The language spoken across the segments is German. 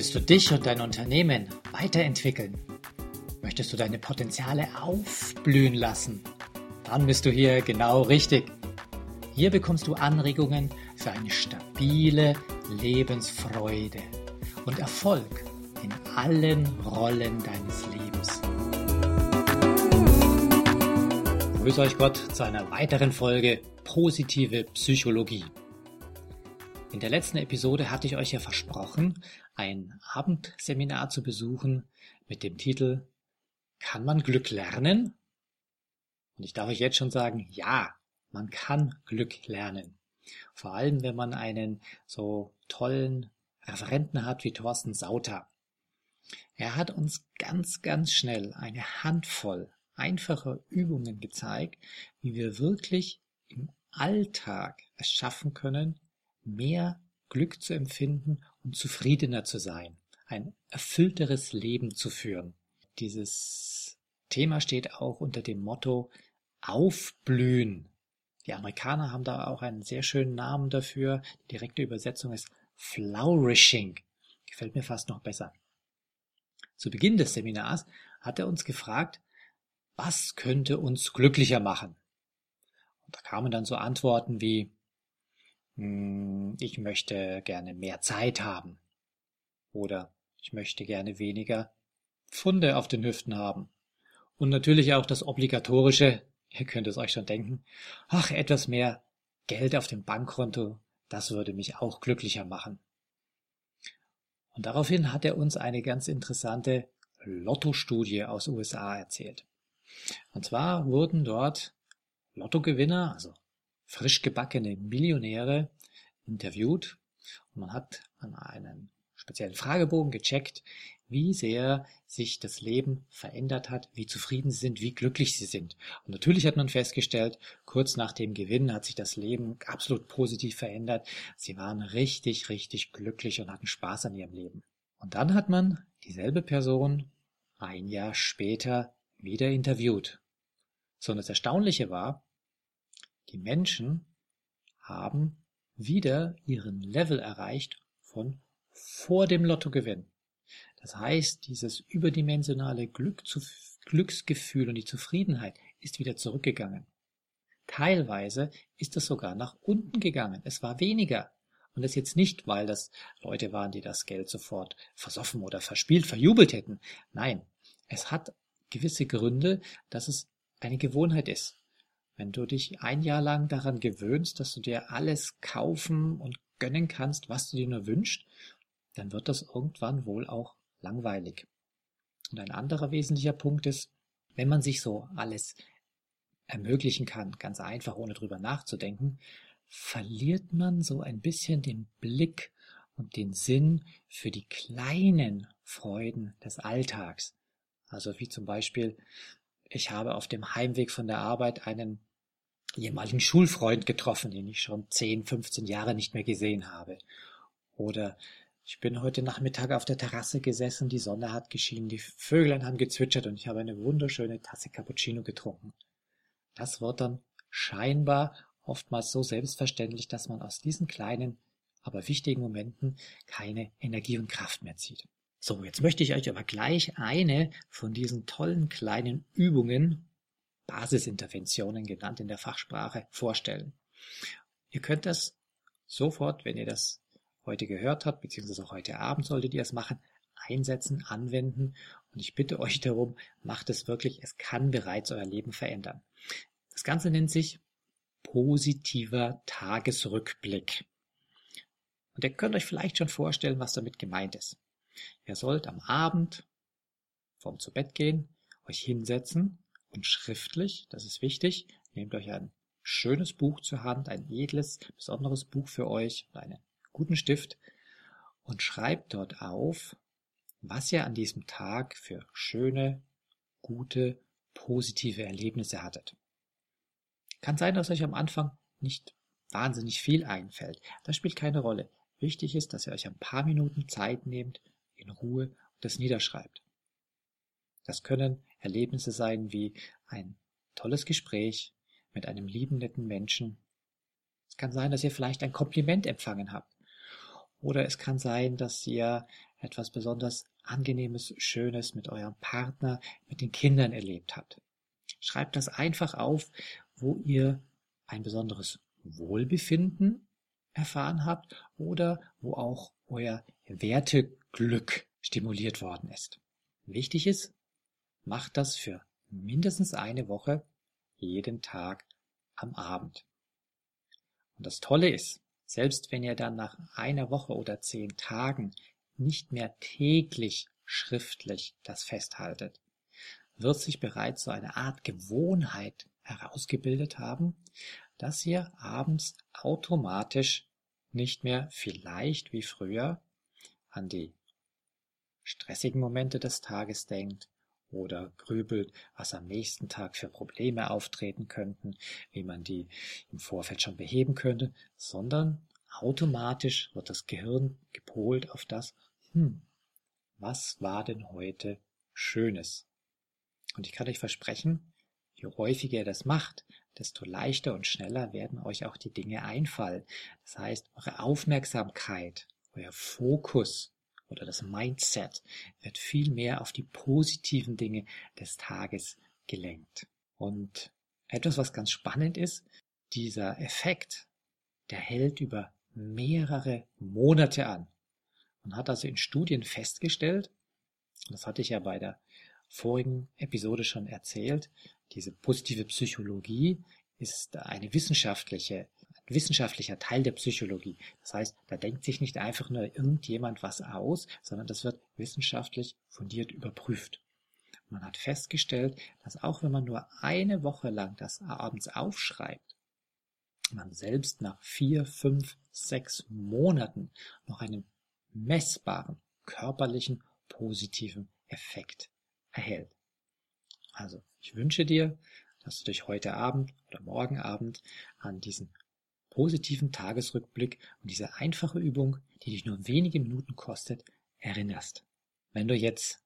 Willst du dich und dein Unternehmen weiterentwickeln? Möchtest du deine Potenziale aufblühen lassen? Dann bist du hier genau richtig. Hier bekommst du Anregungen für eine stabile Lebensfreude und Erfolg in allen Rollen deines Lebens. Grüß euch Gott zu einer weiteren Folge Positive Psychologie. In der letzten Episode hatte ich euch ja versprochen, ein Abendseminar zu besuchen mit dem Titel Kann man Glück lernen? Und ich darf euch jetzt schon sagen, ja, man kann Glück lernen. Vor allem, wenn man einen so tollen Referenten hat wie Thorsten Sauter. Er hat uns ganz, ganz schnell eine Handvoll einfacher Übungen gezeigt, wie wir wirklich im Alltag es schaffen können, mehr Glück zu empfinden und zufriedener zu sein, ein erfüllteres Leben zu führen. Dieses Thema steht auch unter dem Motto Aufblühen. Die Amerikaner haben da auch einen sehr schönen Namen dafür. Die direkte Übersetzung ist Flourishing. Gefällt mir fast noch besser. Zu Beginn des Seminars hat er uns gefragt, was könnte uns glücklicher machen? Und da kamen dann so Antworten wie ich möchte gerne mehr Zeit haben. Oder ich möchte gerne weniger Pfunde auf den Hüften haben. Und natürlich auch das obligatorische, ihr könnt es euch schon denken, ach, etwas mehr Geld auf dem Bankkonto, das würde mich auch glücklicher machen. Und daraufhin hat er uns eine ganz interessante Lotto-Studie aus USA erzählt. Und zwar wurden dort Lottogewinner, also frisch gebackene Millionäre interviewt und man hat an einem speziellen Fragebogen gecheckt, wie sehr sich das Leben verändert hat, wie zufrieden sie sind, wie glücklich sie sind. Und natürlich hat man festgestellt, kurz nach dem Gewinn hat sich das Leben absolut positiv verändert. Sie waren richtig, richtig glücklich und hatten Spaß an ihrem Leben. Und dann hat man dieselbe Person ein Jahr später wieder interviewt. So, und das Erstaunliche war, die Menschen haben wieder ihren Level erreicht von vor dem Lottogewinn. Das heißt, dieses überdimensionale Glück Glücksgefühl und die Zufriedenheit ist wieder zurückgegangen. Teilweise ist es sogar nach unten gegangen. Es war weniger. Und das jetzt nicht, weil das Leute waren, die das Geld sofort versoffen oder verspielt, verjubelt hätten. Nein, es hat gewisse Gründe, dass es eine Gewohnheit ist. Wenn du dich ein Jahr lang daran gewöhnst, dass du dir alles kaufen und gönnen kannst, was du dir nur wünschst, dann wird das irgendwann wohl auch langweilig. Und ein anderer wesentlicher Punkt ist, wenn man sich so alles ermöglichen kann, ganz einfach, ohne drüber nachzudenken, verliert man so ein bisschen den Blick und den Sinn für die kleinen Freuden des Alltags. Also wie zum Beispiel, ich habe auf dem Heimweg von der Arbeit einen ehemaligen Schulfreund getroffen, den ich schon 10, 15 Jahre nicht mehr gesehen habe. Oder ich bin heute Nachmittag auf der Terrasse gesessen, die Sonne hat geschienen, die Vöglein haben gezwitschert und ich habe eine wunderschöne Tasse Cappuccino getrunken. Das wird dann scheinbar oftmals so selbstverständlich, dass man aus diesen kleinen, aber wichtigen Momenten keine Energie und Kraft mehr zieht. So, jetzt möchte ich euch aber gleich eine von diesen tollen kleinen Übungen Basisinterventionen genannt in der Fachsprache vorstellen. Ihr könnt das sofort, wenn ihr das heute gehört habt, beziehungsweise auch heute Abend solltet ihr es machen, einsetzen, anwenden. Und ich bitte euch darum, macht es wirklich, es kann bereits euer Leben verändern. Das Ganze nennt sich positiver Tagesrückblick. Und ihr könnt euch vielleicht schon vorstellen, was damit gemeint ist. Ihr sollt am Abend vorm zu Bett gehen, euch hinsetzen und schriftlich, das ist wichtig, nehmt euch ein schönes Buch zur Hand, ein edles, besonderes Buch für euch und einen guten Stift und schreibt dort auf, was ihr an diesem Tag für schöne, gute, positive Erlebnisse hattet. Kann sein, dass euch am Anfang nicht wahnsinnig viel einfällt. Das spielt keine Rolle. Wichtig ist, dass ihr euch ein paar Minuten Zeit nehmt, in Ruhe und das niederschreibt. Das können Erlebnisse sein wie ein tolles Gespräch mit einem lieben, netten Menschen. Es kann sein, dass ihr vielleicht ein Kompliment empfangen habt. Oder es kann sein, dass ihr etwas besonders Angenehmes, Schönes mit eurem Partner, mit den Kindern erlebt habt. Schreibt das einfach auf, wo ihr ein besonderes Wohlbefinden erfahren habt oder wo auch euer Werteglück stimuliert worden ist. Wichtig ist, macht das für mindestens eine Woche jeden Tag am Abend. Und das Tolle ist, selbst wenn ihr dann nach einer Woche oder zehn Tagen nicht mehr täglich schriftlich das festhaltet, wird sich bereits so eine Art Gewohnheit herausgebildet haben, dass ihr abends automatisch nicht mehr vielleicht wie früher an die stressigen Momente des Tages denkt oder grübelt, was am nächsten Tag für Probleme auftreten könnten, wie man die im Vorfeld schon beheben könnte, sondern automatisch wird das Gehirn gepolt auf das, hm, was war denn heute Schönes? Und ich kann euch versprechen, je häufiger ihr das macht, desto leichter und schneller werden euch auch die Dinge einfallen. Das heißt, eure Aufmerksamkeit, euer Fokus oder das Mindset wird viel mehr auf die positiven Dinge des Tages gelenkt. Und etwas, was ganz spannend ist, dieser Effekt, der hält über mehrere Monate an. Man hat also in Studien festgestellt, das hatte ich ja bei der vorigen Episode schon erzählt, diese positive Psychologie ist eine wissenschaftliche wissenschaftlicher Teil der Psychologie. Das heißt, da denkt sich nicht einfach nur irgendjemand was aus, sondern das wird wissenschaftlich fundiert überprüft. Man hat festgestellt, dass auch wenn man nur eine Woche lang das abends aufschreibt, man selbst nach vier, fünf, sechs Monaten noch einen messbaren körperlichen positiven Effekt erhält. Also, ich wünsche dir, dass du dich heute Abend oder morgen Abend an diesen positiven Tagesrückblick und diese einfache Übung, die dich nur wenige Minuten kostet, erinnerst. Wenn du jetzt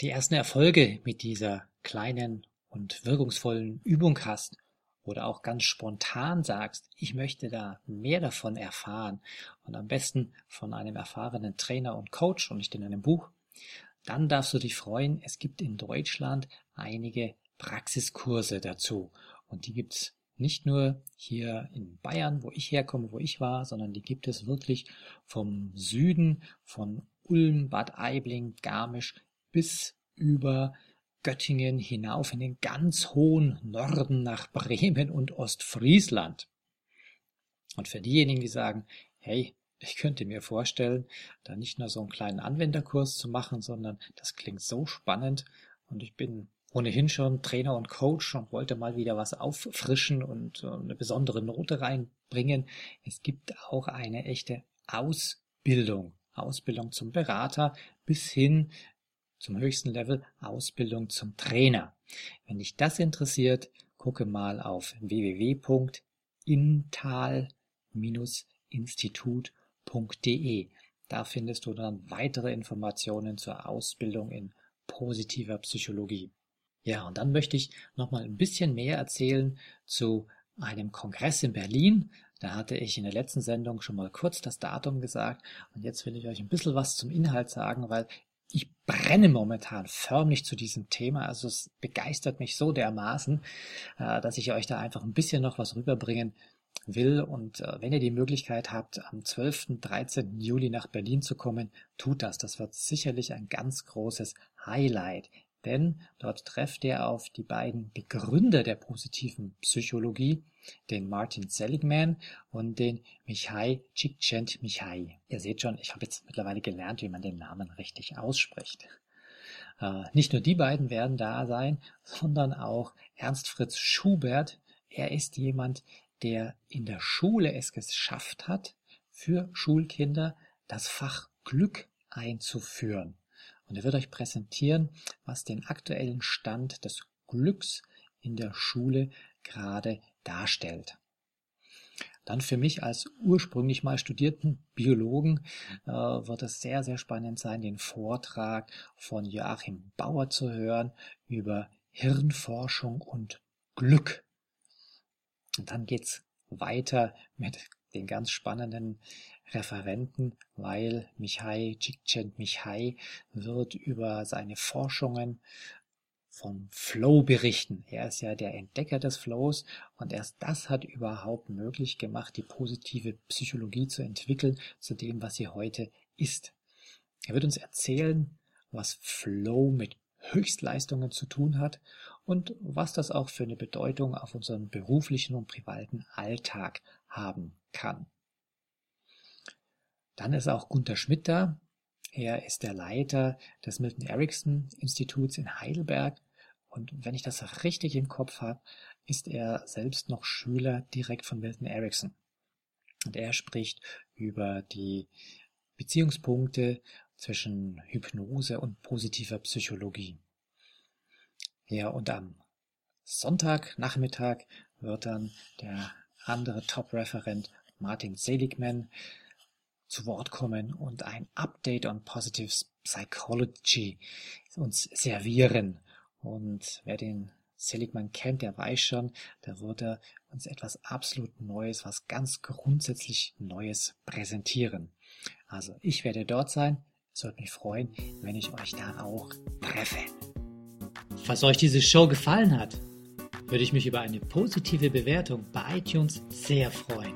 die ersten Erfolge mit dieser kleinen und wirkungsvollen Übung hast oder auch ganz spontan sagst, ich möchte da mehr davon erfahren und am besten von einem erfahrenen Trainer und Coach und nicht in einem Buch, dann darfst du dich freuen, es gibt in Deutschland einige Praxiskurse dazu und die gibt's nicht nur hier in Bayern, wo ich herkomme, wo ich war, sondern die gibt es wirklich vom Süden, von Ulm, Bad Aibling, Garmisch bis über Göttingen hinauf in den ganz hohen Norden nach Bremen und Ostfriesland. Und für diejenigen, die sagen, hey, ich könnte mir vorstellen, da nicht nur so einen kleinen Anwenderkurs zu machen, sondern das klingt so spannend und ich bin ohnehin schon Trainer und Coach und wollte mal wieder was auffrischen und eine besondere Note reinbringen. Es gibt auch eine echte Ausbildung. Ausbildung zum Berater bis hin zum höchsten Level Ausbildung zum Trainer. Wenn dich das interessiert, gucke mal auf www.intal-institut.de. Da findest du dann weitere Informationen zur Ausbildung in positiver Psychologie. Ja, und dann möchte ich noch mal ein bisschen mehr erzählen zu einem Kongress in Berlin. Da hatte ich in der letzten Sendung schon mal kurz das Datum gesagt und jetzt will ich euch ein bisschen was zum Inhalt sagen, weil ich brenne momentan förmlich zu diesem Thema. Also es begeistert mich so dermaßen, äh, dass ich euch da einfach ein bisschen noch was rüberbringen will. Und äh, wenn ihr die Möglichkeit habt, am 12., 13. Juli nach Berlin zu kommen, tut das. Das wird sicherlich ein ganz großes Highlight denn dort trefft er auf die beiden Begründer der positiven Psychologie, den Martin Seligman und den Mihai Csikszentmihalyi. Ihr seht schon, ich habe jetzt mittlerweile gelernt, wie man den Namen richtig ausspricht. Äh, nicht nur die beiden werden da sein, sondern auch Ernst Fritz Schubert. Er ist jemand, der in der Schule es geschafft hat, für Schulkinder das Fach Glück einzuführen. Und er wird euch präsentieren, was den aktuellen Stand des Glücks in der Schule gerade darstellt. Dann für mich als ursprünglich mal studierten Biologen äh, wird es sehr, sehr spannend sein, den Vortrag von Joachim Bauer zu hören über Hirnforschung und Glück. Und dann geht's weiter mit den ganz spannenden Referenten, weil Mihai Csikszentmihalyi wird über seine Forschungen vom Flow berichten. Er ist ja der Entdecker des Flows und erst das hat überhaupt möglich gemacht, die positive Psychologie zu entwickeln zu dem, was sie heute ist. Er wird uns erzählen, was Flow mit Höchstleistungen zu tun hat und was das auch für eine Bedeutung auf unseren beruflichen und privaten Alltag haben kann. Dann ist auch Gunther Schmidt da. Er ist der Leiter des Milton Erickson Instituts in Heidelberg. Und wenn ich das richtig im Kopf habe, ist er selbst noch Schüler direkt von Milton Erickson. Und er spricht über die Beziehungspunkte zwischen Hypnose und positiver Psychologie. Ja, und am Sonntagnachmittag wird dann der andere Top-Referent Martin Seligman zu Wort kommen und ein Update on Positive Psychology uns servieren. Und wer den Seligman kennt, der weiß schon, da wird er uns etwas absolut Neues, was ganz grundsätzlich Neues präsentieren. Also ich werde dort sein. Es würde mich freuen, wenn ich euch da auch treffe. Falls euch diese Show gefallen hat, würde ich mich über eine positive Bewertung bei iTunes sehr freuen.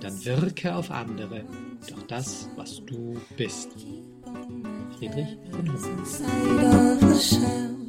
dann wirke auf andere durch das, was du bist. Friedrich von Hummel.